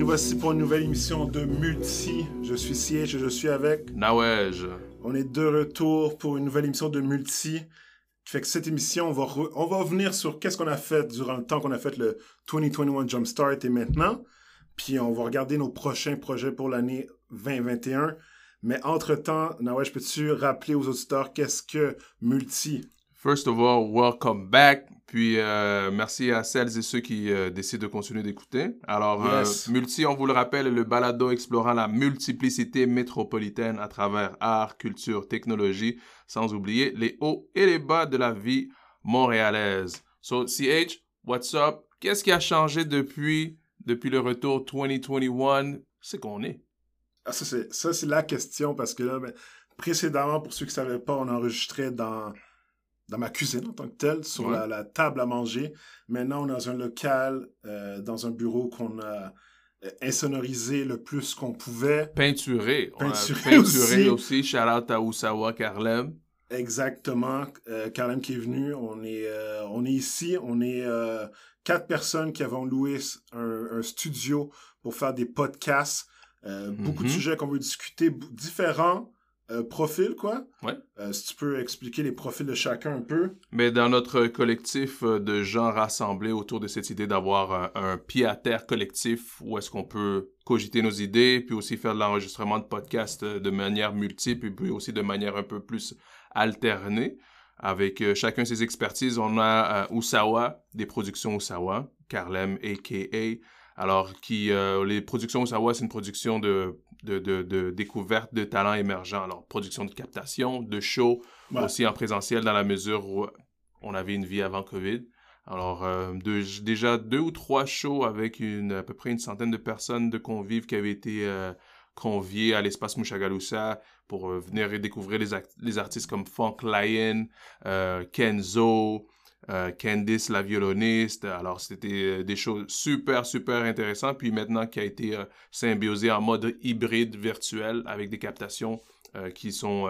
nous voici pour une nouvelle émission de Multi. Je suis Siege et je suis avec. Nawej. On est de retour pour une nouvelle émission de Multi. Qui fait que cette émission, on va, on va revenir sur qu'est-ce qu'on a fait durant le temps qu'on a fait le 2021 Jumpstart et maintenant. Puis on va regarder nos prochains projets pour l'année 2021. Mais entre-temps, Nawej, peux-tu rappeler aux auditeurs qu'est-ce que Multi? First of all, welcome back. Puis euh, merci à celles et ceux qui euh, décident de continuer d'écouter. Alors, euh, Multi, on vous le rappelle, le balado explorant la multiplicité métropolitaine à travers art, culture, technologie, sans oublier les hauts et les bas de la vie montréalaise. So, CH, what's up? Qu'est-ce qui a changé depuis, depuis le retour 2021? C'est qu'on est. Ah, ça, c'est la question parce que là, ben, précédemment, pour ceux qui ne savaient pas, on enregistrait dans dans ma cuisine en tant que telle, sur la, table à manger. Maintenant, on est dans un local, euh, dans un bureau qu'on a euh, insonorisé le plus qu'on pouvait. Peinturé. Peinturé, aussi. aussi. Shout out à Usawa Carlem. Exactement. Euh, Carlem qui est venu. On est, on est ici. On est quatre personnes qui avons loué un, studio pour faire des podcasts. Beaucoup de mm-hmm. sujets qu'on veut discuter, différents euh, profil, quoi. Ouais. Euh, si tu peux expliquer les profils de chacun un peu. Mais dans notre collectif euh, de gens rassemblés autour de cette idée d'avoir un, pied à terre collectif où est-ce qu'on peut cogiter nos idées, puis aussi faire de l'enregistrement de podcasts de manière multiple, et puis aussi de manière un peu plus alternée. Avec chacun ses expertises, on a Usawa, des productions Usawa, Carlem, a.k.a., alors, qui, les productions Usawa, c'est une production de de, de, de, découverte de talents émergents. Alors, production de captation, de show, aussi en présentiel dans la mesure où on avait une vie avant COVID. Alors, euh, déjà deux ou trois shows avec une, à peu près une centaine de personnes de convives qui avaient été euh, conviés à l'espace Mushagalusa pour euh, venir découvrir les, les, artistes comme Funk Lion, Kenzo, euh, Candice, la violoniste. Alors, c'était euh, des choses super, super intéressantes. Puis maintenant, qui a été euh, symbiosé en mode hybride virtuel avec des captations qui sont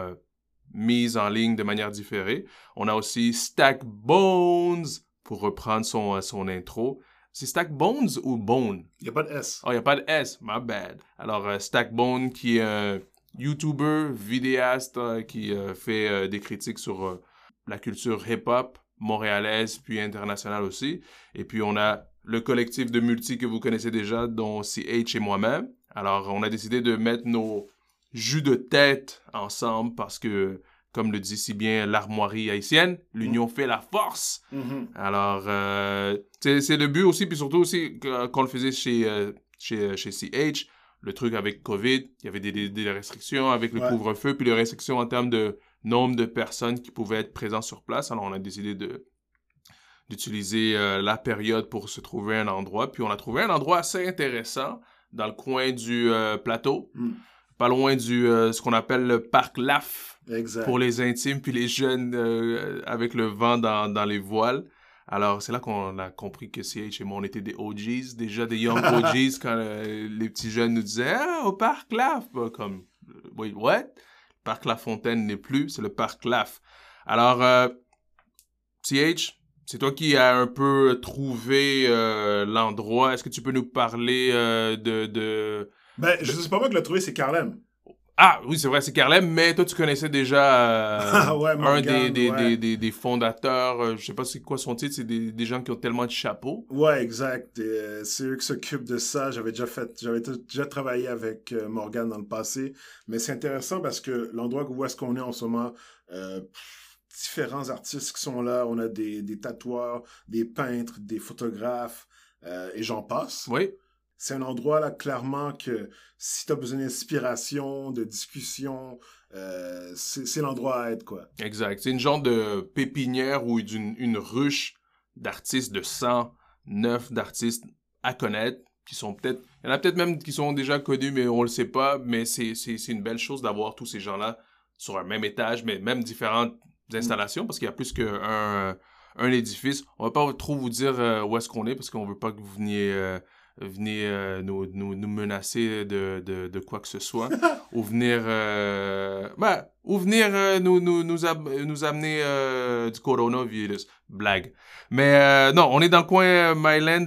mises en ligne de manière différée. On a aussi Stack Bones, pour reprendre son, son intro. C'est Stack Bones ou Bone? Il n'y a pas de S. Oh, il n'y a pas de S. My bad. Alors, Stack Bone, qui est un YouTuber, vidéaste, qui fait des critiques sur la culture hip-hop, montréalaise puis internationale aussi. Et puis on a le collectif de multi que vous connaissez déjà, dont CH et moi-même. Alors on a décidé de mettre nos jus de tête ensemble parce que, comme le dit si bien l'armoirie haïtienne, l'union mm. fait la force. Mm-hmm. Alors euh, c'est le but aussi, puis surtout aussi qu'on le faisait chez, euh, chez, chez CH, le truc avec COVID, il y avait des, des, restrictions avec le couvre-feu, puis les restrictions en termes de nombre de personnes qui pouvaient être présentes sur place. Alors, on a décidé de d'utiliser euh, la période pour se trouver un endroit. Puis on a trouvé un endroit assez intéressant dans le coin du euh, plateau, hmm. pas loin du euh, ce qu'on appelle le parc Laf pour les intimes puis les jeunes avec le vent dans, dans les voiles. Alors c'est là qu'on a compris que CH et moi on était des OGs, déjà des young OGs quand les petits jeunes nous disaient ah au parc Laf, bah, comme wait what? parc La Fontaine n'est plus, c'est le parc LAF. Alors, euh, CH, c'est toi qui as un peu trouvé euh, l'endroit. Est-ce que tu peux nous parler euh, de, de... Ben, je sais pas moi qui l'ai trouvé, c'est Carlem. Ah, oui, c'est vrai, c'est Carlem, mais toi, tu connaissais déjà ah un des, des, des, des, fondateurs, euh, je sais pas c'est quoi son titre, c'est des, gens qui ont tellement de chapeaux. Ouais, exact. Euh, c'est eux qui s'occupent de ça. J'avais déjà fait, j'avais déjà travaillé avec euh, Morgan dans le passé, mais c'est intéressant parce que l'endroit où est-ce qu'on est en ce moment, différents artistes qui sont là. On a des, des tatoueurs, des peintres, des photographes, et j'en passe. Oui c'est un endroit là clairement que si tu as besoin d'inspiration, de discussion, euh, c'est l'endroit à être quoi. Exact. C'est une genre de pépinière ou d'une une ruche d'artistes de sang neuf d'artistes à connaître qui sont peut-être il y en a peut-être même qui sont déjà connus mais on le sait pas mais c'est une belle chose d'avoir tous ces gens-là sur un même étage mais même différentes installations parce qu'il y a plus qu'un un édifice. On va pas trop vous dire euh, où est-ce qu'on est parce qu'on veut pas que vous veniez euh, venir euh, nous, nous, nous menacer de, de, de quoi que ce soit ou venir euh, ben, ou venir euh, nous nous nous, ab- nous amener du coronavirus blague mais non on est dans le coin Myland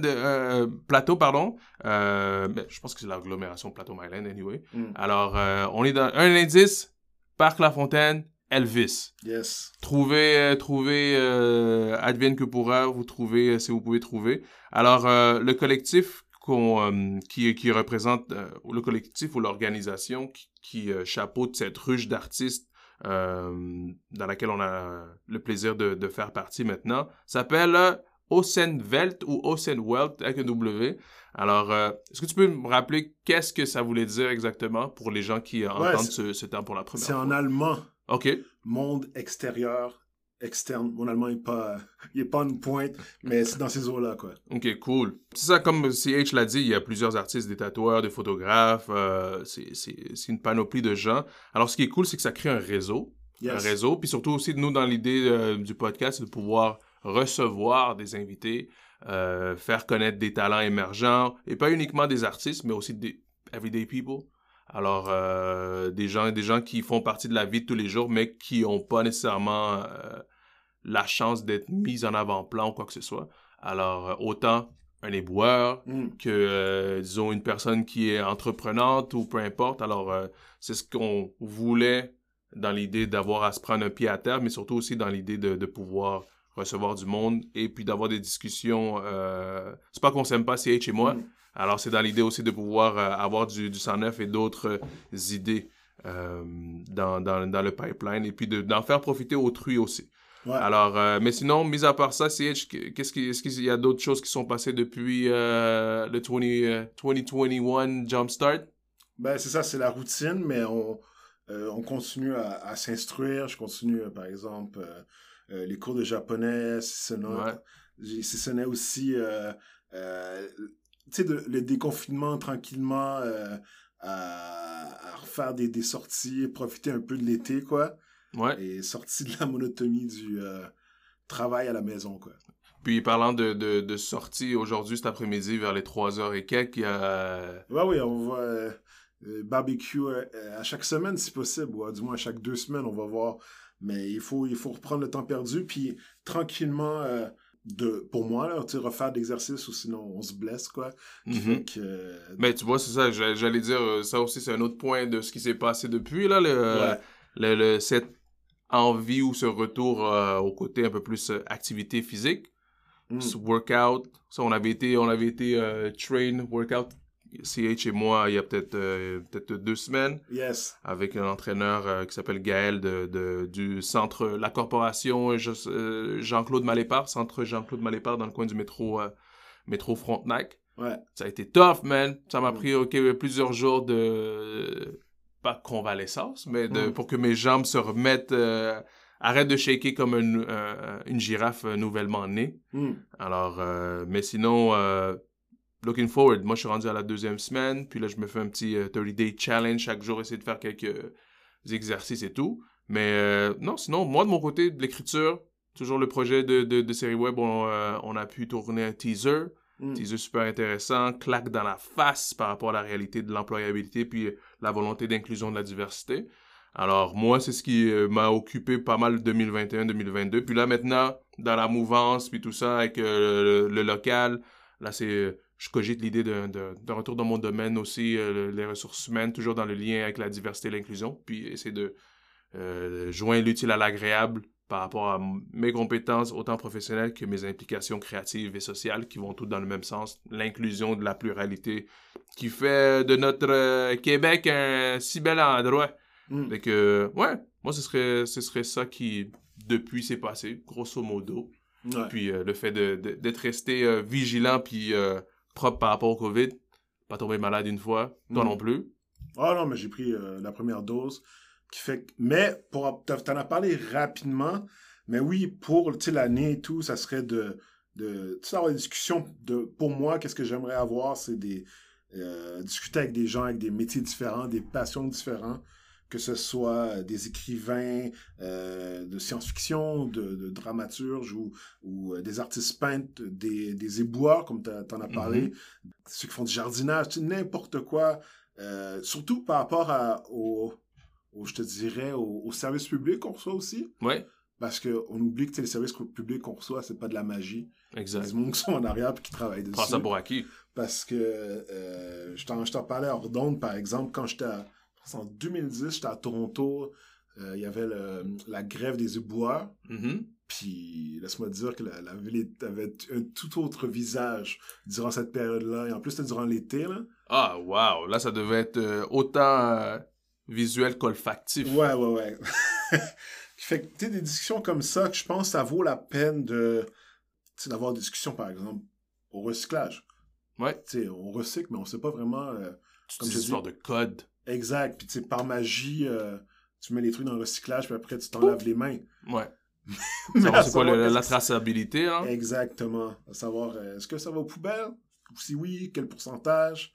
plateau pardon ben, je pense que c'est l'agglomération plateau Myland anyway Mm. alors on est dans un indice parc La Fontaine Elvis Yes. Trouvez, euh, trouvez, euh, advienne que pourra, vous trouvez euh, si vous pouvez trouver. Alors, le collectif euh, qui, qui représente, euh, le collectif ou l'organisation qui, qui euh, chapeaute cette ruche d'artistes euh, dans laquelle on a le plaisir de, de faire partie maintenant, s'appelle Ocenwelt ou Ocenwelt avec un W. Alors, est-ce que tu peux me rappeler qu'est-ce que ça voulait dire exactement pour les gens qui entendent c'est- ce, ce terme pour la première C'est fois? en allemand. OK. Monde extérieur, externe. Mon allemand est pas, il est pas une pointe, mais c'est dans ces eaux-là, quoi. Ok, cool. C'est ça, comme CH l'a dit, il y a plusieurs artistes, des tatoueurs, des photographes, euh, c'est- une panoplie de gens. Alors, ce qui est cool, c'est que ça crée un réseau. Un Yes. réseau. Puis surtout aussi, nous, dans l'idée euh, du podcast, c'est de pouvoir recevoir des invités, euh, faire connaître des talents émergents, et pas uniquement des artistes, mais aussi des everyday people. Alors, euh, des gens des gens qui font partie de la vie de tous les jours, mais qui n'ont pas nécessairement euh, la chance d'être mis en avant-plan ou quoi que ce soit. Alors, euh, autant un éboueur Mm. que, euh, disons, une personne qui est entreprenante ou peu importe. Alors, euh, c'est ce qu'on voulait dans l'idée d'avoir à se prendre un pied à terre, mais surtout aussi dans l'idée de, de pouvoir recevoir du monde et puis d'avoir des discussions. Euh... C'est pas qu'on s'aime pas, CH et moi. Mm. Alors, c'est dans l'idée aussi de pouvoir avoir du, du 109 et d'autres idées dans, dans, dans le pipeline et puis de- d'en faire profiter autrui aussi. Ouais. Alors, euh, mais sinon, mis à part ça, CH, qu'est-ce qui, est-ce qu'il y a d'autres choses qui sont passées depuis euh, le 20, euh, 2021 Jumpstart? Ben, c'est ça, c'est la routine, mais on, euh, on continue à, à s'instruire. Je continue, euh, par exemple, les cours de japonais, si ce n'est Ouais. j'ai- si ce n'est aussi, tu sais, le déconfinement tranquillement, à, à refaire des, des sorties, profiter un peu de l'été, quoi, Ouais. et sortir de la monotonie du euh, travail à la maison, quoi. Puis parlant de, de, de sortie, aujourd'hui, cet après-midi, vers les 3h et quelques, il y a... Ouais, oui, on va euh, barbecue euh, à chaque semaine si possible, ou du moins à chaque deux semaines, on va voir. Mais il faut, il faut reprendre le temps perdu, puis tranquillement, euh, de, pour moi, là, tu refaire d'exercice ou sinon on se blesse, quoi. Mhm. fait que, euh, Mais tu vois, c'est ça, j'a- j'allais dire, ça aussi, c'est un autre point de ce qui s'est passé depuis, là, le, ouais. le, le- cette envie ou ce retour euh, au côté un peu plus euh, activité physique, Mm. workout. Ça, on avait été, on avait été euh, train workout, CH et moi, il y a peut-être euh, peut-être deux semaines, Yes. avec un entraîneur euh, qui s'appelle Gaël de, de- du centre, la corporation Je- Jean-Claude Malépart, centre Jean-Claude Malépart dans le coin du métro, métro Frontenac. Ouais. Ça a été tough, man. Ça m'a Mm. pris plusieurs jours de. Pas convalescence, mais de, Mm. pour que mes jambes se remettent. euh, arrêtent de shaker comme une, euh, une girafe euh, nouvellement née. Mm. Alors, euh, mais sinon, looking forward. Moi, je suis rendu à la deuxième semaine. Puis là, je me fais un petit euh, 30-day challenge chaque jour, essayer de faire quelques exercices et tout. Mais non, sinon, moi, de mon côté, de l'écriture, toujours le projet de, de, de série web, on, on a pu tourner un teaser. Mm. Teaser super intéressant, claque dans la face par rapport à la réalité de l'employabilité puis euh, la volonté d'inclusion de la diversité. Alors moi, c'est ce qui euh, m'a occupé pas mal 2021-2022. Puis là maintenant, dans la mouvance puis tout ça avec euh, le, local, là c'est je cogite l'idée d'un retour dans mon domaine aussi, le- les ressources humaines, toujours dans le lien avec la diversité et l'inclusion, puis essayer de joindre l'utile à l'agréable par rapport à mes compétences, autant professionnelles que mes implications créatives et sociales, qui vont toutes dans le même sens. L'inclusion de la pluralité, qui fait de notre euh, Québec un si bel endroit. Mm. Fait que, ouais, moi, ce serait, ce serait ça qui, depuis, s'est passé, grosso modo. Ouais. Puis euh, le fait de- de- d'être resté euh, vigilant puis propre par rapport au COVID, pas tomber malade une fois, toi Mm. non plus. Ah non, mais j'ai pris la première dose. Qui fait que- Mais, pour, t'en as parlé rapidement, mais oui, pour l'année et tout, ça serait de, de avoir une discussion de, pour moi, qu'est-ce que j'aimerais avoir, c'est des, euh, discuter avec des gens avec des métiers différents, des passions différentes, que ce soit des écrivains euh, de science-fiction, de, de dramaturges ou, ou euh, des artistes peintres, des, des éboueurs, comme tu en as parlé, ceux qui font du jardinage, n'importe quoi, euh, surtout par rapport à, au, au, je te dirais, au, au service public qu'on reçoit aussi. Ouais, Parce qu'on oublie que les services publics qu'on reçoit, c'est pas de la magie. Exact. des gens qui sont en arrière et qui travaillent dessus. Prends ça pour acquis. Parce que euh, je t'en parlais hors d'onde, par exemple, quand j'étais à- en 2010, j'étais à Toronto, euh, il y avait le- la grève des éboueurs. Mhm. Puis laisse-moi te dire que la, la ville avait un tout autre visage durant cette période-là. Et en plus, c'était durant l'été, là. Ah, wow. Là, ça devait être euh, autant visuel qu'olfactif. Ouais, ouais, ouais. fait que, tu sais, des discussions comme ça, que je pense que ça vaut la peine de, tu d'avoir des discussions, par exemple, au recyclage. Ouais. Tu sais, on recycle, mais on sait pas vraiment... euh, Toutes Comme dis- histoires de code. Exact. Puis, tu sais, par magie, euh, tu mets les trucs dans le recyclage, puis après, tu t'en laves les mains. Ouais. C'est quoi le- la traçabilité, hein? Exactement. À savoir, euh, est-ce que ça va aux poubelles? Ou si oui, quel pourcentage?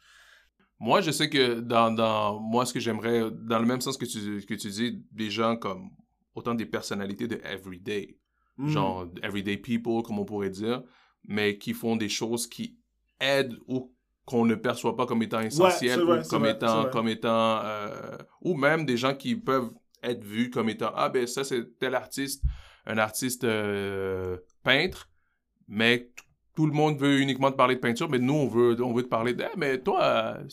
Moi, je sais que dans, dans moi, ce que j'aimerais, dans le même sens que tu, que tu dis, des gens comme autant des personnalités de everyday, Hmm. genre everyday people, comme on pourrait dire, mais qui font des choses qui aident ou qu'on ne perçoit pas comme étant essentielles vrai, ou comme vrai, étant, comme étant, euh, ou même des gens qui peuvent être vus comme étant, ah ben ça c'est tel artiste, un artiste euh, peintre, mais tout le monde veut uniquement te parler de peinture, mais nous on veut, on veut te parler de, Eh, mais toi, euh,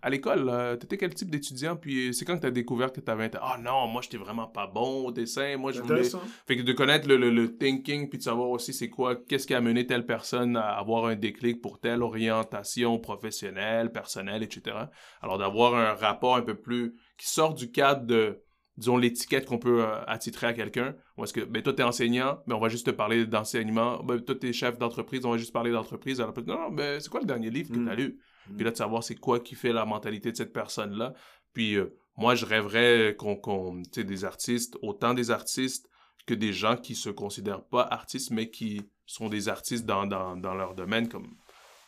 à l'école, euh, t'étais quel type d'étudiant, puis c'est quand que t'as découvert que t'avais, ah non, moi j'étais vraiment pas bon au dessin, moi je voulais fait que de connaître le, le, le thinking, puis de savoir aussi c'est quoi, qu'est-ce qui a amené telle personne à avoir un déclic pour telle orientation professionnelle, personnelle, etc. Alors d'avoir un rapport un peu plus qui sort du cadre de, disons, l'étiquette qu'on peut euh, attitrer à quelqu'un. Ou est-ce que, ben toi t'es enseignant, mais on va juste te parler d'enseignement. Ben toi t'es chef d'entreprise, on va juste parler d'entreprise. Alors non, non, ben c'est quoi le dernier livre que Mm. t'as lu? Mm. Puis là de savoir c'est quoi qui fait la mentalité de cette personne-là. Puis euh, moi je rêverais qu'on, qu'on tu sais, des artistes, autant des artistes que des gens qui se considèrent pas artistes, mais qui sont des artistes dans, dans, dans leur domaine, comme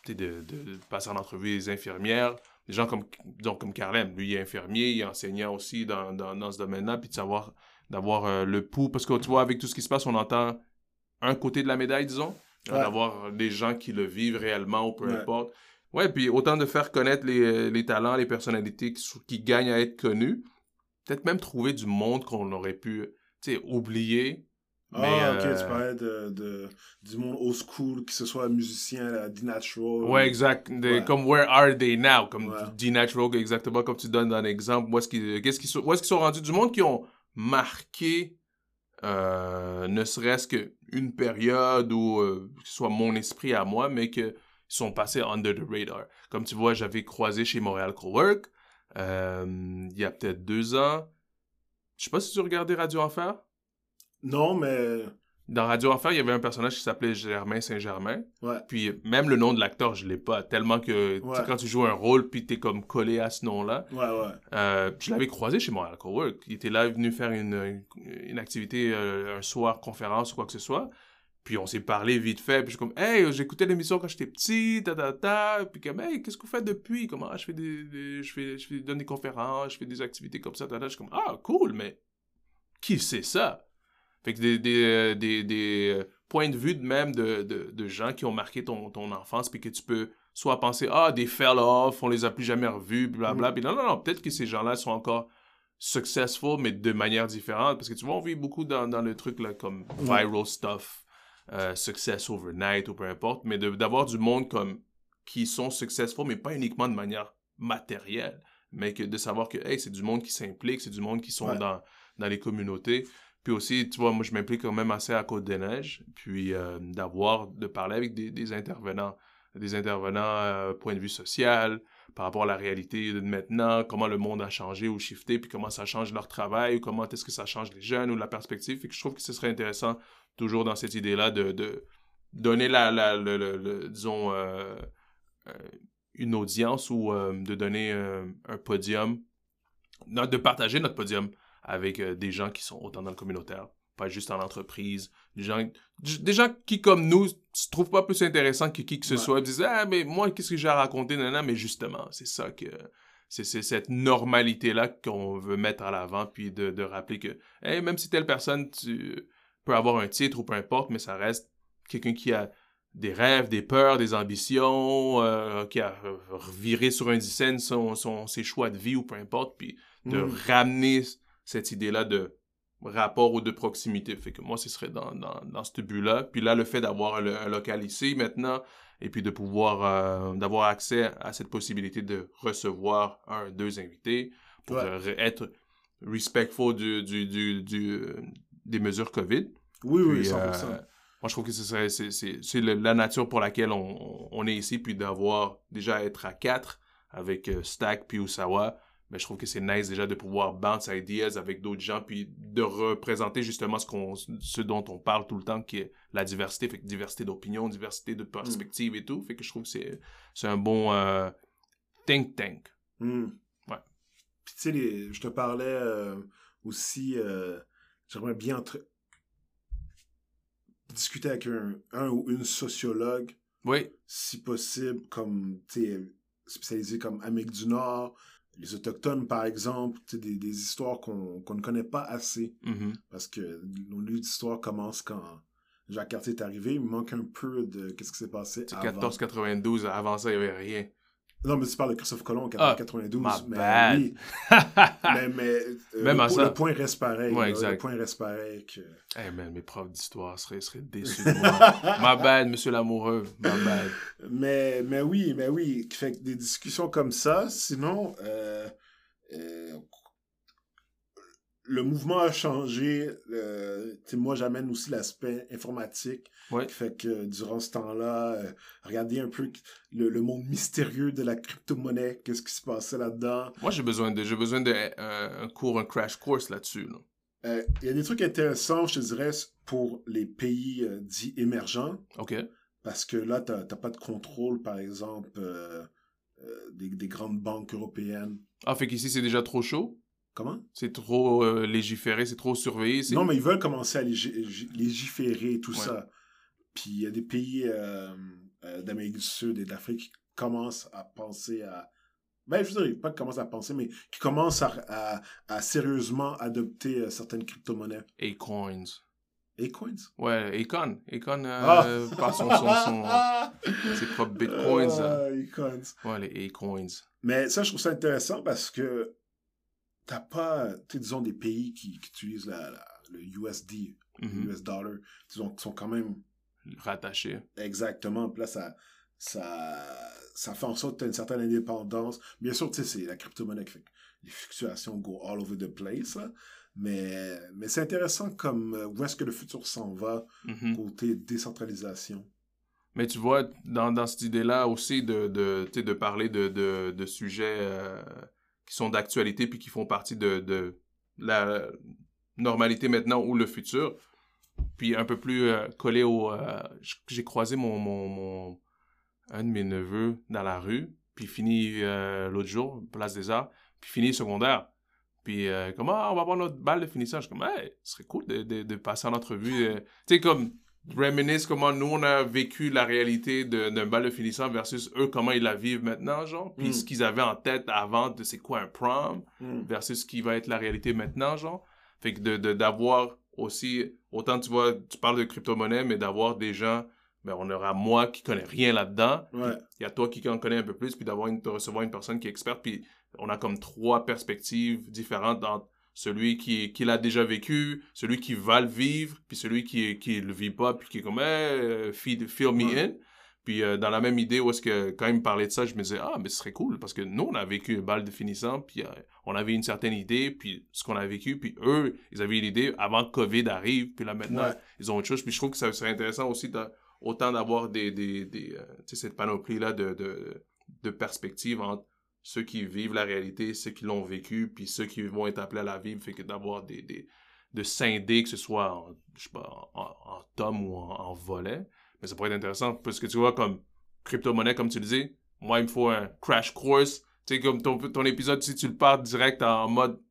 tu sais, de, de, de passer en entrevue des infirmières, des gens comme, disons, comme Carlem. Lui, il est infirmier, il est enseignant aussi dans, dans, dans ce domaine-là, puis de savoir, d'avoir euh, le pouls, parce que tu vois, avec tout ce qui se passe, on entend un côté de la médaille, disons, Ouais. d'avoir des gens qui le vivent réellement, ou peu Ouais. importe. Ouais, puis autant de faire connaître les, les talents, les personnalités qui, gagnent à être connus, peut-être même trouver du monde qu'on aurait pu, tu sais, oublier. Mais, ah, ok, euh, tu parlais de, de, du monde old school, que ce soit musicien, D-Natural. Ouais, exact. Des- Ouais. Comme Where Are They Now? Comme Ouais. D-Natural, exactement comme tu donnes dans l'exemple. Où est-ce qu'ils qu'est-ce qu'ils sont, où est-ce qu'ils sont rendus? Du monde qui ont marqué euh, ne serait-ce qu'une période ou euh, que ce soit mon esprit à moi, mais que sont passés under the radar. Comme tu vois, j'avais croisé chez Montréal Cowork euh, il y a peut-être deux ans. Je sais pas si tu regardais Radio Enfer? Non, mais. Dans Radio Enfer, il y avait un personnage qui s'appelait Germain Saint-Germain. Ouais. Puis même le nom de l'acteur, je l'ai pas. Tellement que Ouais. quand tu joues un rôle, puis t'es comme collé à ce nom-là. Ouais, ouais. Euh, je l'avais croisé chez Montréal Cowork. Il était là, venu faire une, une, une activité, euh, un soir, conférence ou quoi que ce soit. Puis on s'est parlé vite fait. Puis je suis comme, hey, j'écoutais l'émission quand j'étais petit, ta ta ta. Puis comme, hey, qu'est-ce que vous faites depuis? Comment, ah, je fais des, des- je fais, je fais, donne des conférences, je fais des activités comme ça, ta ta. Je suis comme, ah, cool, mais qui c'est ça? Fait que des, des, euh, des, des euh, points de vue de même de, de, de gens qui ont marqué ton, ton enfance, puis que tu peux soit penser, ah, des fell-off, on les a plus jamais revus, blablabla. Puis non, non, non, peut-être que ces gens-là sont encore successful, mais de manière différente. Parce que tu vois, on vit beaucoup dans, dans le truc là, comme viral stuff, euh, success overnight ou peu importe, mais d'avoir du monde comme qui sont successful, mais pas uniquement de manière matérielle, mais que de savoir que hey, c'est du monde qui s'implique, c'est du monde qui sont Ouais. dans, dans les communautés. Puis aussi, tu vois, moi, je m'implique quand même assez à Côte-des-Neiges, puis euh, d'avoir, de parler avec des, intervenants, des intervenants euh, point de vue social, par rapport à la réalité de maintenant, comment le monde a changé ou shifté, puis comment ça change leur travail, ou comment est-ce que ça change les jeunes ou la perspective. Fait que je trouve que ce serait intéressant, toujours dans cette idée-là, de, de donner la, la, disons, euh, euh, une audience ou de donner un podium, de partager notre podium avec euh, des gens qui sont autant dans le communautaire, pas juste en entreprise, des gens, des gens qui, comme nous, se trouvent pas plus intéressants que qui que ce Ouais. soit, ils disent « Ah, mais moi, qu'est-ce que j'ai à raconter, nana? » Mais justement, c'est ça que... c'est cette normalité-là qu'on veut mettre à l'avant, puis de, de, rappeler que même si telle personne tu peux avoir un titre ou peu importe, mais ça reste quelqu'un qui a des rêves, des peurs, des ambitions, euh, qui a reviré sur un scène son, son, ses choix de vie ou peu importe, puis de mm. ramener cette idée-là de rapport ou de proximité. Fait que moi, ce serait dans, dans, dans ce but-là. Puis là, le fait d'avoir un, local ici maintenant, et puis de pouvoir, euh, d'avoir accès à cette possibilité de recevoir un, deux invités pour être respectful du, du, du, du, des mesures COVID. Oui, oui, 100%. Euh, moi, je trouve que c'est, c'est, la nature pour laquelle on, on est ici, puis d'avoir déjà être à quatre avec euh, Stack puis Usawa, mais je trouve que c'est nice déjà de pouvoir bounce ideas avec d'autres gens, puis de représenter justement ce, qu'on, ce dont on parle tout le temps, qui est la diversité, fait que diversité d'opinion, diversité de perspectives et tout, fait que je trouve que c'est, c'est un bon euh, think tank. Hmm. Ouais. Puis tu sais, je te parlais euh, aussi, euh, j'aimerais bien discuter avec un, un ou une sociologue, oui. si possible, comme, tu sais, spécialisé comme Amérique du Nord, les Autochtones, par exemple, des, des histoires qu'on ne connaît pas assez. Mm-hmm. Parce que nos livres d'histoire commencent quand Jacques Cartier est arrivé. Il manque un peu de qu'est-ce qui s'est passé avant. 1492, avant ça, il n'y avait rien. Non, mais tu parles de Christophe Colomb en 92. Ah, mais oui. mais, mais euh, Même le, à ça. le point reste pareil. Ouais, là, exact. le point reste pareil. Que... Hey man, mes profs d'histoire seraient, seraient déçus de moi. Ma bad, monsieur l'amoureux. Ma bad. Mais, mais oui, mais oui. Fait que des discussions comme ça, sinon, euh, euh, le mouvement a changé. Euh, moi, j'amène aussi l'aspect informatique. Ouais. Qui fait que durant ce temps-là, euh, regardez un peu le, le, monde mystérieux de la crypto-monnaie, qu'est-ce qui se passait là-dedans. Moi, j'ai besoin de, j'ai besoin de euh, un cours, un crash course là-dessus. Là. Euh, il y a des trucs intéressants, je te dirais, pour les pays euh, dits émergents. OK. Parce que là, tu n'as pas de contrôle, par exemple, des, des grandes banques européennes. Ah, fait qu'ici, c'est déjà trop chaud? Comment? C'est trop euh, légiféré, c'est trop surveillé. Non, mais ils veulent commencer à lég légiférer tout ouais. ça. Puis il y a des pays euh, euh, d'Amérique du Sud et d'Afrique qui commencent à penser à... Ben, je veux dire, pas qui commencent à penser, mais qui commencent à, à, à sérieusement adopter euh, certaines crypto-monnaies. A-coins. A-coins? Ouais, Akon. Akon ah. par son, son, son, ses propres bitcoins. Ah, A-coins. Ouais, les A-coins. Mais ça, je trouve ça intéressant parce que t'as pas, tu disons, des pays qui, qui utilisent la, la, le USD, mm -hmm. le US dollar, disons, qui sont quand même rattachés. Exactement. Puis là, ça, ça, ça fait en sorte que tu as une certaine indépendance. Bien sûr, tu sais, c'est la crypto-monnaie qui fait que les fluctuations go all over the place, là. Mais, mais c'est intéressant comme où est-ce que le futur s'en va mm -hmm. côté décentralisation. Mais tu vois, dans, dans cette idée-là aussi de, de, de parler de, de, de sujets euh, qui sont d'actualité puis qui font partie de, la normalité maintenant ou le futur. Puis un peu plus euh, collé au... Euh, J'ai croisé mon, un de mes neveux dans la rue, puis fini euh, l'autre jour, place des arts, puis fini secondaire. Puis comment ah, on va avoir notre balle de finissage. Je suis comme, hey, ce serait cool de, de, de passer en entrevue. tu sais, comme reminisce comment nous on a vécu la réalité d'un bal de finissant versus eux comment ils la vivent maintenant genre puis mm. ce qu'ils avaient en tête avant de c'est quoi un prom mm. versus ce qui va être la réalité maintenant genre fait que de d'avoir aussi autant tu vois tu parles de crypto-monnaie mais d'avoir des gens ben on aura moi qui connais rien là-dedans il ouais. y a toi qui en connais un peu plus puis d'avoir de recevoir une personne qui est experte puis on a comme trois perspectives différentes dans celui qui, qui l'a déjà vécu, celui qui va le vivre, puis celui qui qui le vit pas, puis qui est comme hey, feel, feel me ouais. in. Puis euh, dans la même idée où est-ce que quand il me parlait de ça, je me disais ah mais ce serait cool parce que nous on a vécu le bal de finissant, puis euh, on avait une certaine idée, puis ce qu'on a vécu, puis eux ils avaient l'idée avant que Covid arrive, puis là maintenant ouais. ils ont autre chose. Puis je trouve que ça serait intéressant aussi de, autant d'avoir des des, des euh, cette panoplie là de de, de perspectives entre ceux qui vivent la réalité, ceux qui l'ont vécu, puis ceux qui vont être appelés à la vivre, fait que d'avoir des, des, de scinder, que ce soit en, je sais pas, en, tome ou en, en, volet. Mais ça pourrait être intéressant, parce que tu vois, comme crypto-monnaie, comme tu le dis, moi, il me faut un crash course. Tu sais, comme ton, ton épisode, si tu le pars direct en mode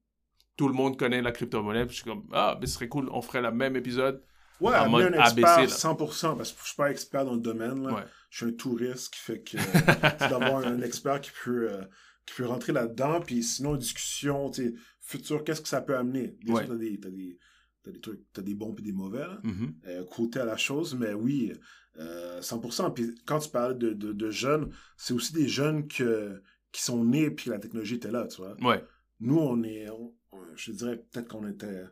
tout le monde connaît la crypto-monnaie, puis je suis comme, ah, mais ce serait cool, on ferait le même épisode. Ouais, en mode un expert ABC, 100%, parce que je suis pas expert dans le domaine, là. Ouais. Je suis un touriste qui fait que c'est d'avoir un expert qui peut euh, qui peut rentrer là-dedans, puis sinon, discussion, futur, qu'est-ce que ça peut amener? Bien Ouais. t'as des, t'as des, t'as des trucs, t'as des bons puis des mauvais, là, Mhm. euh, côté à la chose, mais oui, euh, 100%. Puis quand tu parles de, de, de jeunes, c'est aussi des jeunes que, qui sont nés puis la technologie était là, tu vois. Ouais. Nous, on est, on- je dirais peut-être qu'on était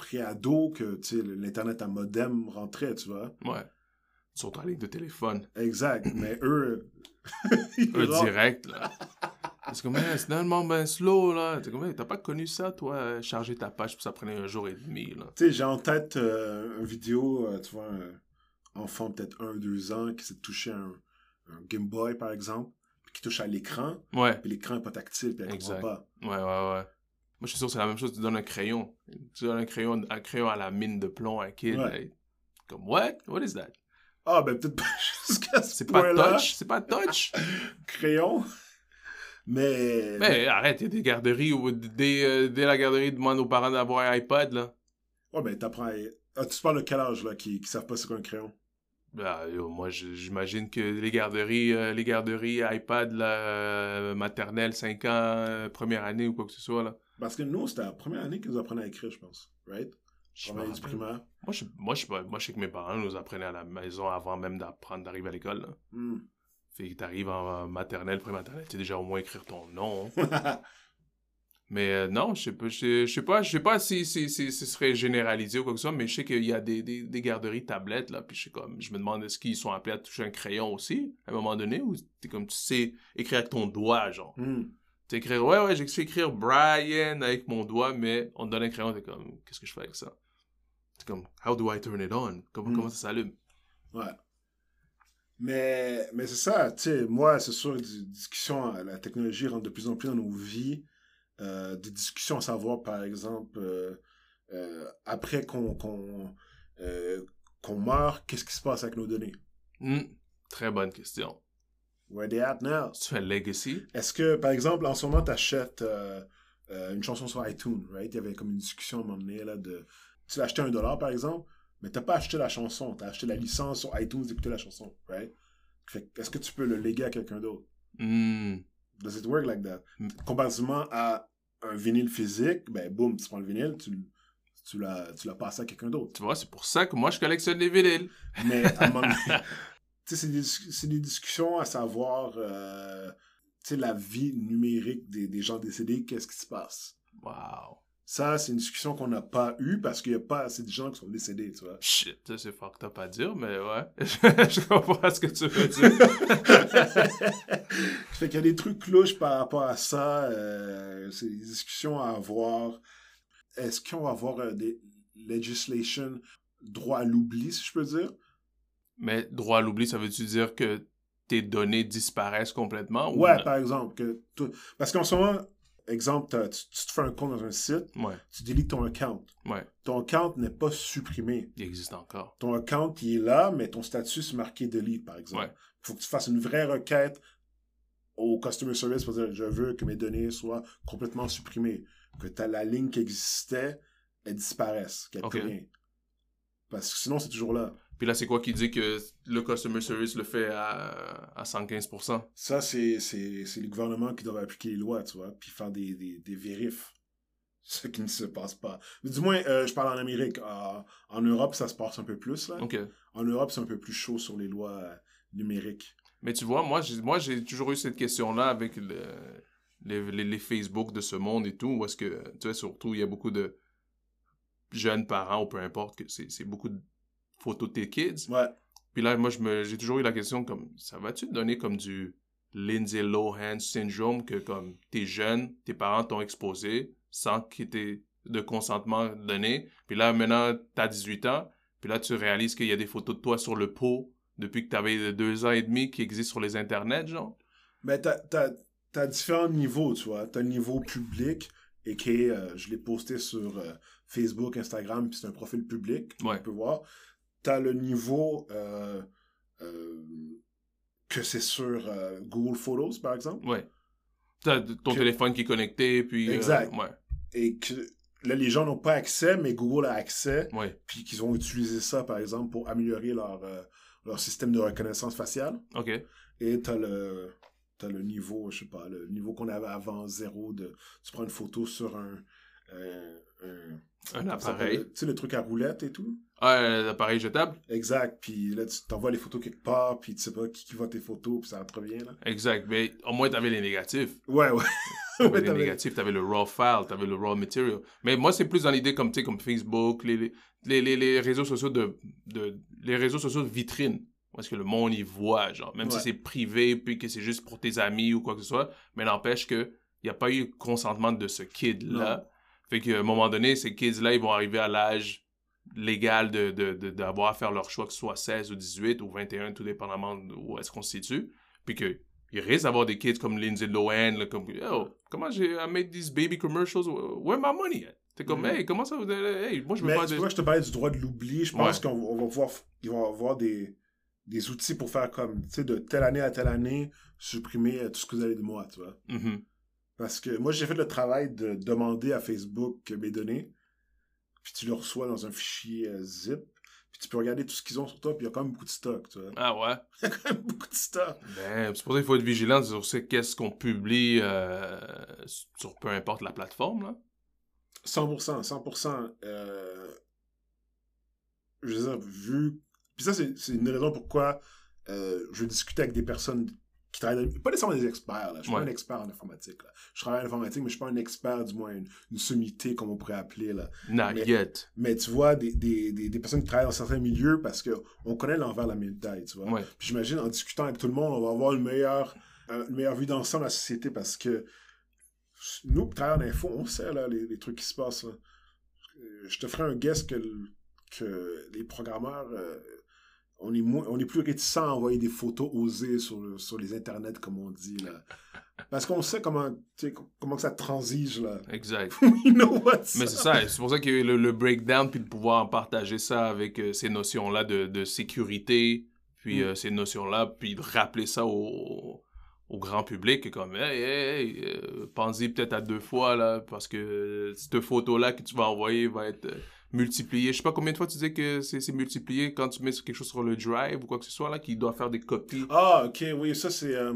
pré-ado, que l'Internet à modem rentrait, tu vois. Ouais. Sur ta ligne de téléphone. Exact. Mais eux, ils rentrent. direct, là. C'est comme, Hey, c'est tellement ben slow, là. T'as pas connu ça, toi, euh, charger ta page, puis ça prenait un jour et demi, là. Tu sais, j'ai en tête euh, une vidéo, euh, tu vois, un enfant peut-être 1-2 ans qui s'est touché un, un Game Boy, par exemple, puis qui touche à l'écran, Ouais. puis l'écran n'est pas tactile, puis elle comprend pas. Ouais, ouais, ouais. Moi, je suis sûr que c'est la même chose. Tu donnes un crayon. Tu donnes un crayon, un crayon à la mine de plomb à un kid. Ouais. Comme, what? What is that? Ah, ben peut-être pas jusqu'à ce C'est pas touch? C'est pas touch? Crayon. Mais... Mais arrête, il y a des garderies où dès, euh, dès la garderie, ils demandent aux parents d'avoir un iPad, là. Ouais, ben t'apprends à... Ah, tu parles de quel âge, là, qui, qui savent pas c'est quoi un crayon? Bah, yo, moi, j'imagine que les garderies, euh, les garderies iPad, là, euh, maternelle, 5 ans, première année ou quoi que ce soit, là. Parce que nous, c'était la première année qu'ils nous apprenaient à écrire, je pense. Right? Je. Moi, je, moi, je, moi, je sais que mes parents nous apprenaient à la maison avant même d'apprendre d'arriver à l'école. Hmm. Fait que t'arrives en maternelle, pré-maternelle, tu sais déjà au moins écrire ton nom. Mais euh, non, je sais pas, je je sais pas, je sais pas si, si, si, ce serait généralisé ou quoi que ce soit, mais je sais qu'il y a des, des, des garderies tablettes, là, puis je sais comme, je me demande est-ce qu'ils sont appelés à toucher un crayon aussi, à un moment donné, ou t'es comme, tu sais écrire avec ton doigt, genre? Hmm. Écrire, ouais, ouais, j'ai su écrire Brian avec mon doigt, mais on te donne un crayon, t'es comme, qu'est-ce que je fais avec ça? C'est comme, how do I turn it on? Comment, Mm. comment ça s'allume? Ouais. Mais, mais c'est ça, tu sais, moi, c'est sûr, des discussions, la technologie rentre de plus en plus dans nos vies. Euh, des discussions à savoir, par exemple, euh, euh, après qu'on euh, qu'on meurt, qu'est-ce qui se passe avec nos données? Hmm, Très bonne question. Where they at now? Tu fais Legacy? Est-ce que, par exemple, en ce moment, tu achètes une chanson sur iTunes, right? Il y avait comme une discussion à un moment donné, là, de... Tu l'as acheté un dollar, par exemple, mais t'as pas acheté la chanson, t'as acheté la licence sur iTunes d'écouter la chanson, right? Est-ce que tu peux le léguer à quelqu'un d'autre? Hmm. Does it work like that? Mm. Comparativement à un vinyle physique, ben boum, tu prends le vinyle, tu, tu l'as passé à quelqu'un d'autre. Tu vois, c'est pour ça que moi, je collectionne les vinyles. Mais à un moment donné, c'est des, discussions à savoir, euh, la vie numérique des, des gens décédés, qu'est-ce qui se passe? Wow. Ça, c'est une discussion qu'on n'a pas eue parce qu'il n'y a pas assez de gens qui sont décédés, tu vois. Shit, ça, c'est fucked up à dire, mais ouais. je comprends ce que tu veux dire. fait qu'il y a des trucs louches par rapport à ça. euh, c'est des discussions à avoir. Est-ce qu'on va avoir euh, des legislation droit à l'oubli, si je peux dire? Mais droit à l'oubli, ça veut-tu dire que tes données disparaissent complètement? ou Ouais, non? par exemple. Que Parce qu'en ce moment, exemple, tu, tu te fais un compte dans un site, Ouais, tu délites ton account. ouais, Ton account n'est pas supprimé. il existe encore. Ton account, il est là, mais ton statut, c'est marqué delete, par exemple. Ouais. Il faut que tu fasses une vraie requête au customer service pour dire je veux que mes données soient complètement supprimées. Que t'as la ligne qui existait, elle disparaisse, qu'elle Ok. plus rien. Parce que sinon, c'est toujours là. Puis là, c'est quoi qui dit que le customer service le fait à, à 115%? Ça, c'est, c'est, c'est le gouvernement qui doit appliquer les lois, tu vois, puis faire des, des, des vérifs. Ce qui ne se passe pas. Mais du moins, euh, je parle en Amérique. Euh, en Europe, ça se passe un peu plus, là. En Europe, c'est un peu plus chaud sur les lois euh, numériques. Mais tu vois, moi, j'ai, moi, j'ai toujours eu cette question-là avec le, les, les, les Facebook de ce monde et tout, où est-ce que, tu vois, surtout, il y a beaucoup de jeunes parents, ou peu importe, que c'est, c'est beaucoup de photos de tes kids. Ouais. Puis là, moi, je me, j'ai toujours eu la question comme, ça va-tu te donner comme du Lindsay Lohan syndrome que comme t'es jeune, tes parents t'ont exposé sans qu'il t'ait de consentement donné? Puis là, maintenant, t'as 18 ans. Puis là, tu réalises qu'il y a des photos de toi sur le pot depuis que t'avais deux ans et demi qui existent sur les internets, genre? Mais t'as, t'as, t'as différents niveaux, tu vois. T'as le niveau public, et euh, je l'ai posté sur euh, Facebook, Instagram, puis c'est un profil public, Ouais. on peut voir. T'as le niveau euh, euh, que c'est sur euh, Google Photos, par exemple. Ouais. T'as ton Que- téléphone qui est connecté, puis... Exact. ouais, Et que là, les gens n'ont pas accès, mais Google a accès, ouais. puis qu'ils ont utilisé ça, par exemple, pour améliorer leur, leur système de reconnaissance faciale. OK. Et t'as le, t'as le niveau, je sais pas, le niveau qu'on avait avant zéro de, tu prends une photo sur un, un, Un appareil. Tu sais, le truc à roulette et tout. Ah, l'appareil jetable? Exact. Puis là, tu t'envoies les photos quelque part, puis tu sais pas qui, qui voit tes photos, puis ça revient, là. Exact. Mais au moins, t'avais les négatifs. Ouais, ouais. T'avais Ouais, les négatifs, t'avais le raw file, t'avais le raw material. Mais moi, c'est plus dans l'idée comme, tu sais, comme Facebook, les, les, les, réseaux sociaux de, de, les réseaux sociaux de vitrine. Parce que le monde y voit, genre, même si c'est privé, puis que c'est juste pour tes amis ou quoi que ce soit, mais n'empêche que il n'y a pas eu consentement de ce kid-là. Fait qu'à un moment donné, ces kids-là, ils vont arriver à l'âge légal de, de, de- d'avoir à faire leur choix, que ce soit 16 ou 18 ou 21, tout dépendamment de où est-ce qu'on se situe. Puis que il risque d'avoir des kids comme Lindsay Lohan, là, comme Yo, comment j'ai I made these baby commercials, where my money at? T'es comme, Mhm. hey, comment ça, vous hey, moi je veux Mais pas tu de. vois, je te parlais du droit de l'oubli. Je pense Ouais. qu'on on va pouvoir, ils vont avoir des, des outils pour faire comme, tu sais, de telle année à telle année, supprimer euh, tout ce que vous avez de moi, tu vois. Mhm. Parce que moi, j'ai fait le travail de demander à Facebook mes données, puis tu le reçois dans un fichier euh, zip, puis tu peux regarder tout ce qu'ils ont sur toi, puis il y a quand même beaucoup de stock, tu vois. Ah ouais? Il y a quand même beaucoup de stock. Ben, c'est pour ça qu'il faut être vigilant sur ce qu'est-ce qu'on publie euh, sur peu importe la plateforme, là. 100%, 100%. Euh, je veux dire, vu... Puis ça, c'est c'est une raison pourquoi euh, je discutais avec des personnes qui travaillent... dans- Pas nécessairement des experts, là. Je suis Ouais. pas un expert en informatique, là. Je travaille en informatique, mais je suis pas un expert, du moins, une, une sommité, comme on pourrait appeler, là. Not Mais- yet. Mais tu vois, des, des, des, des personnes qui travaillent dans certains milieux, parce que on connaît l'envers de la médaille, tu vois. Ouais. Puis j'imagine, en discutant avec tout le monde, on va avoir une meilleure, euh, une meilleure vue d'ensemble de la société parce que nous, qui travaillons en info, on sait là, les, les trucs qui se passent. là. Euh, Je te ferai un guess que, le- que les programmeurs, euh, on, est moins, on est plus réticents à envoyer des photos osées sur, le- sur les internets, comme on dit. Là. Parce qu'on sait comment, comment que ça transige. Là. Exact. you know what's Mais c'est ça, c'est pour ça qu'il y a eu le, le breakdown, puis de pouvoir partager ça avec euh, ces notions-là de, de sécurité, puis Mm. euh, ces notions-là, puis de rappeler ça au, au grand public, comme, hey, hey, hey, euh, pense-y peut-être à deux fois, là, parce que cette photo-là que tu vas envoyer va être multipliée. Je sais pas combien de fois tu dis que c'est multiplié quand tu mets quelque chose sur le drive ou quoi que ce soit, là, qui doit faire des copies. Ah, ok, oui, ça c'est euh,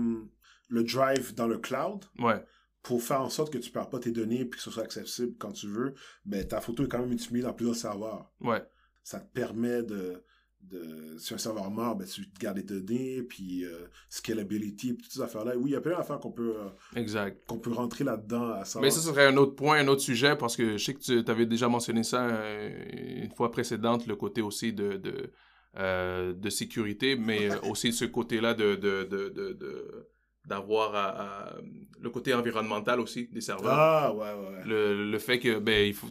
le drive dans le cloud. Ouais, Pour faire en sorte que tu ne perds pas tes données et que ce soit accessible quand tu veux, ben, ta photo est quand même utilisée dans plusieurs serveurs. ouais, Ça te permet de, de si un serveur meurt, ben, tu gardes les données, puis euh, scalability, puis toutes ces affaires-là. Oui, il y a plein d'affaires qu'on peut, euh, exact. qu'on peut rentrer là-dedans à savoir. Mais ça, ce serait un autre point, un autre sujet, parce que je sais que tu avais déjà mentionné ça euh, une fois précédente, le côté aussi de, de, euh, de sécurité, mais aussi ce côté-là de, de, de, de, d'avoir à- à- le côté environnemental aussi des serveurs. Ah, ouais. ouais. Le, le fait que ben, il faut,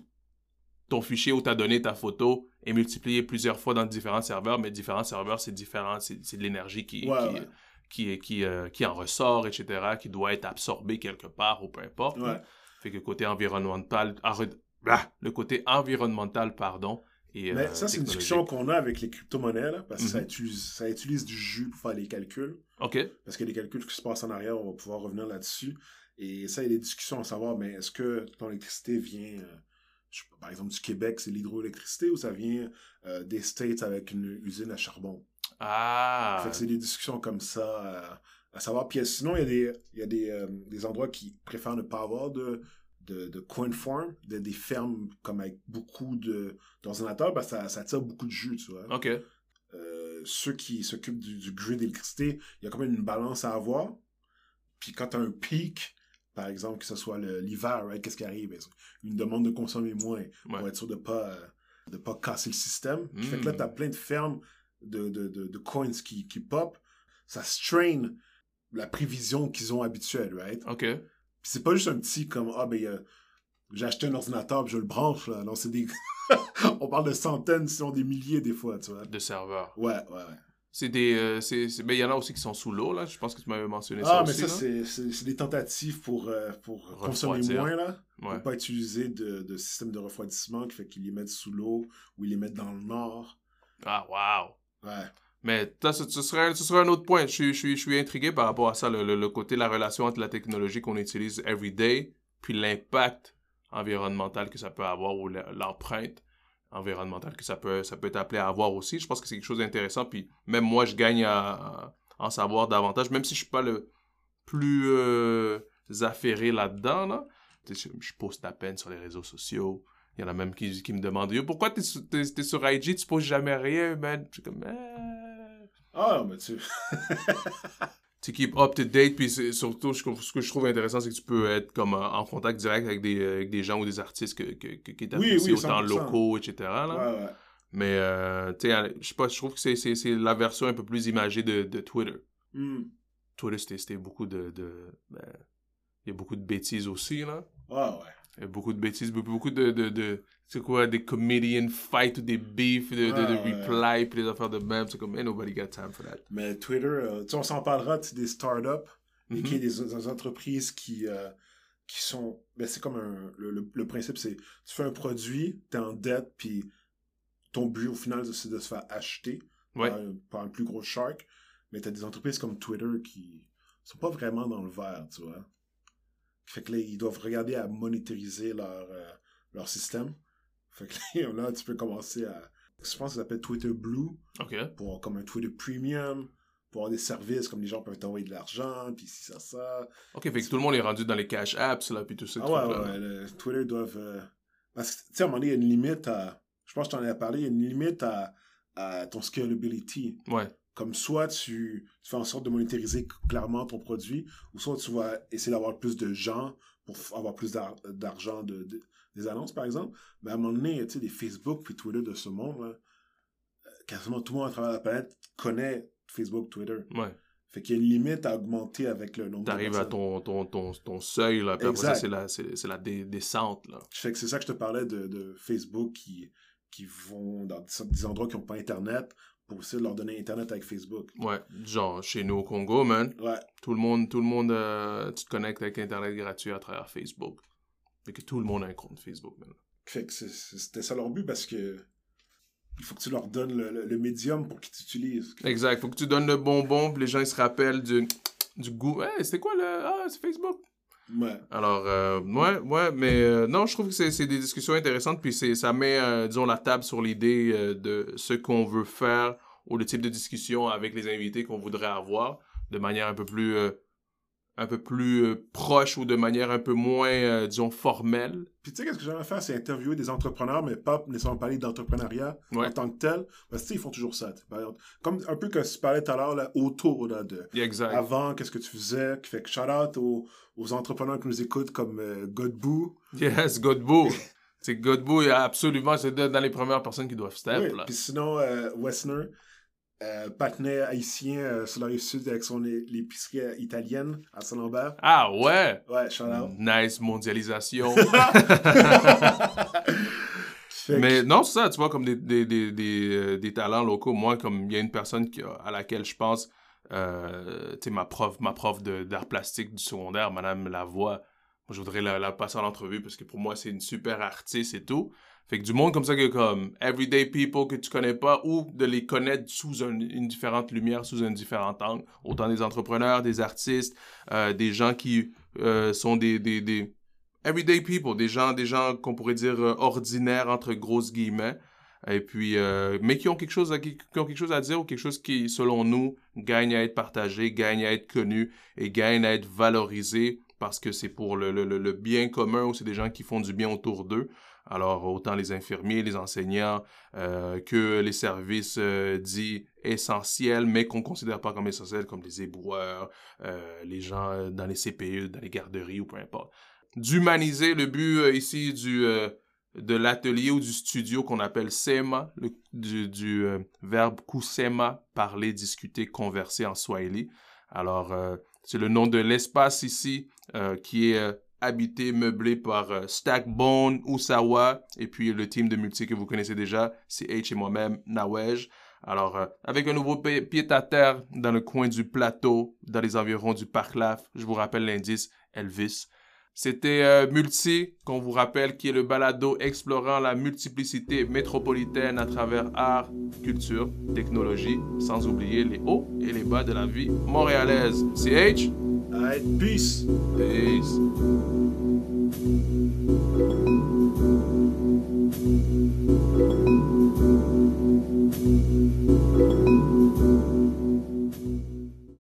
ton fichier où tu as donné ta photo est multiplié plusieurs fois dans différents serveurs, mais différents serveurs, c'est différent, c'est, de l'énergie qui, Ouais, qui, ouais. qui, qui, euh, qui en ressort, etc., qui doit être absorbée quelque part ou peu importe. Ouais. Fait que le côté environnemental, arrête- ah, le côté environnemental, pardon. Et, Mais euh, ça, c'est une discussion qu'on a avec les crypto-monnaies, parce que ça, Mhm. utilise, ça utilise du jus pour faire les calculs. OK. parce a des calculs qui se passent en arrière, on va pouvoir revenir là-dessus. Et ça, il y a des discussions à savoir, mais est-ce que ton électricité vient, euh, je par exemple, du Québec, c'est l'hydroélectricité, ou ça vient euh, des States avec une usine à charbon? Ah. Fait que c'est des discussions comme ça euh, à savoir. Puis euh, sinon, il y a des, il y a des, euh, des endroits qui préfèrent ne pas avoir de, de, de coin farm, de, des fermes comme avec beaucoup d'ordinateurs, parce que ça, ça tire beaucoup de jus, tu vois. OK. Euh, ceux qui s'occupent du, du grid d'électricité, il y a quand même une balance à avoir. Puis quand tu as un pic, par exemple, que ce soit l'hiver, right, qu'est-ce qui arrive? Une demande de consommer moins pour être sûr de pas, euh, de pas casser le système? Qui Fait que Mm. là, tu as plein de fermes de, de, de, de coins qui, qui pop. Ça strain la prévision qu'ils ont habituelle, right? OK. C'est pas juste un petit comme, ah ben, euh, j'ai acheté un ordinateur puis je le branche, là. Non, c'est des... On parle de centaines, sinon des milliers des fois, tu vois. De serveurs. Ouais, ouais, ouais. C'est des. euh, c'est, c'est- ben, il y en a aussi qui sont sous l'eau, là. Je pense que tu m'avais mentionné ça Ah, mais aussi. ça, c'est- des tentatives pour, euh, pour consommer moins, là. Ouais. Pour pas utiliser de, de système de refroidissement qui fait qu'ils les mettent sous l'eau ou ils les mettent dans le nord. Ah, wow. Ouais. Mais ça, ce, serait, ce serait un autre point. Je, suis- je, suis- je suis intrigué par rapport à ça, le, le- le côté, la relation entre la technologie qu'on utilise every day, puis l'impact environnemental que ça peut avoir, ou l'empreinte environnementale que ça peut, ça peut être appelé à avoir aussi. Je pense que c'est quelque chose d'intéressant, puis même moi, je gagne à, en savoir davantage, même si je suis pas le plus euh, affairés là-dedans, là. Je, poste à peine sur les réseaux sociaux. Il y en a même qui, me demandent Yo, pourquoi t'es sur, t'es sur IG, tu postes jamais rien, man? Je suis comme, eh. Ah, mais tu. tu keep up to date puis c'est- surtout je- ce que je trouve intéressant c'est que tu peux être comme en en contact direct avec des, avec des gens ou des artistes que, que, que- qui t'apprécient Oui, oui, autant 100%. locaux etc là. ouais, ouais. mais euh, tu sais je sais pas je trouve que c'est c'est c'est la version un peu plus imagée de, de Twitter Hmm. Twitter c'était c'était beaucoup de de ben, il y a beaucoup de bêtises aussi là Ah, ouais. il y a beaucoup de bêtises beaucoup beaucoup de de, de c'est quoi des comedian fight ou des beefs de, de, de Ouais, ouais. reply puis des affaires de même c'est comme ain't nobody got time for that Mais Twitter, euh, on s'en parlera, tu des startups et Mhm. qui est des, des entreprises qui, euh, qui sont. Ben, c'est comme un. Le, le- le principe, c'est tu fais un produit, tu es en dette, puis ton but au final, c'est de se faire acheter Ouais. par, un, par un plus gros shark. Mais tu as des entreprises comme Twitter qui sont pas vraiment dans le vert, tu vois. Fait que là, ils doivent regarder à monétariser leur, euh, leur système. Fait que là, tu peux commencer à. Je pense que ça s'appelle Twitter Blue ok pour comme un Twitter Premium, pour avoir des services comme les gens peuvent t'envoyer de l'argent, puis si ça, ça. ok fait que tout le monde est rendu dans les cash apps là puis tout ça Ah ouais, ouais, ouais, le Twitter doivent... euh, Parce que, tu sais, à un moment donné, il y a une limite à... Je pense que t'en ai parlé, il y a une limite à, à ton scalability. ouais Comme soit tu, tu fais en sorte de monétariser clairement ton produit, ou soit tu vas essayer d'avoir plus de gens pour avoir plus d'ar- d'argent de, de- des annonces, par exemple. Mais à un moment donné, tu sais, les Facebook puis Twitter de ce monde, là, euh, quasiment tout le monde à travers la planète connaît Facebook, Twitter. ouais Fait qu'il y a une limite à augmenter avec le nombre de T'arrives à ton, ton, ton, ton seuil, là, puis après ça, Exact. c'est la, c'est, c'est la dé- descente, là. Fait que c'est ça que je te parlais de, de Facebook qui, qui vont dans des- des endroits qui n'ont pas Internet pour essayer de leur donner Internet avec Facebook. Ouais, genre, chez nous au Congo, man, Ouais, tout le monde, tout le monde, euh, tu te connectes avec Internet gratuit à travers Facebook. Fait que tout le monde a un compte Facebook, man. fait que c'était ça leur but parce que il faut que tu leur donnes le, le- le médium pour qu'ils t'utilisent. Exact, faut que tu donnes le bonbon, puis les gens, ils se rappellent du, du goût. Hey, c'était quoi le... Ah, c'est Facebook? Ouais. Alors, euh, ouais, ouais, mais euh, non, je trouve que c'est des discussions intéressantes, puis ça met, euh, disons, la table sur l'idée de ce qu'on veut faire ou le type de discussion avec les invités qu'on voudrait avoir de manière un peu plus, un peu plus euh, proche ou de manière un peu moins, euh, disons, formelle. Puis tu sais, qu'est-ce que j'aimerais faire, c'est interviewer des entrepreneurs, mais pas nécessairement parler d'entrepreneuriat Ouais. en tant que tel. Parce que tu sais, ils font toujours ça. Comme un peu que tu parlais tout à l'heure, là, autour là, de Exact. avant, qu'est-ce que tu faisais. Qui fait que shout out aux, aux entrepreneurs qui nous écoutent comme euh, Godbout. Yes, Godbout. c'est Godbout, absolument, c'est dans dans les premières personnes qui doivent step, Oui, là. Puis sinon, euh, Wessner, euh, patinet haïtien euh, sur la rive sud avec son é- l'épicerie euh, italienne à Saint-Lambert. Ah ouais! Ouais, shout out. Nice mondialisation. Que- Mais non, c'est ça, tu vois, comme des, des, des, des, euh, des talents locaux. Moi, comme il y a une personne qui, à laquelle je pense, euh, tu sais, ma prof, ma prof d'art plastique du secondaire, Madame Lavoie, moi, je voudrais la, la passer en entrevue parce que pour moi, c'est une super artiste et tout. Fait que du monde comme ça, que comme everyday people que tu connais pas ou de les connaître sous un- une différente lumière, sous un différent angle. Autant des entrepreneurs, des artistes, euh, des gens qui euh, sont des, des, des everyday people, des gens, des gens qu'on pourrait dire euh, ordinaires entre grosses guillemets. Et puis, mais qui ont quelque chose à, qui, ont quelque chose à dire ou quelque chose qui, selon nous, gagne à être partagé, gagne à être connu et gagne à être valorisé parce que c'est pour le, le- le bien commun ou c'est des gens qui font du bien autour d'eux. Alors, autant les infirmiers, les enseignants, euh, que les services euh, dits essentiels, mais qu'on considère pas comme essentiels, comme les éboueurs, euh, les gens dans les CPE, dans les garderies ou peu importe. D'humaniser le but ici du, de l'atelier ou du studio qu'on appelle SEMA, le, du, verbe kusema, parler, discuter, converser en swahili. Alors, c'est le nom de l'espace ici qui est habité, meublé par euh, Stackbone, Usawa, et puis le team de multi que vous connaissez déjà, c'est H et moi-même, Nawej. Alors, euh, avec un nouveau pi- pied-à-terre dans le coin du plateau, dans les environs du Parc Laf, je vous rappelle l'indice Elvis. C'était euh, Multi, qu'on vous rappelle, qui est le balado explorant la multiplicité métropolitaine à travers art, culture, technologie, sans oublier les hauts et les bas de la vie montréalaise. CH? Peace. peace.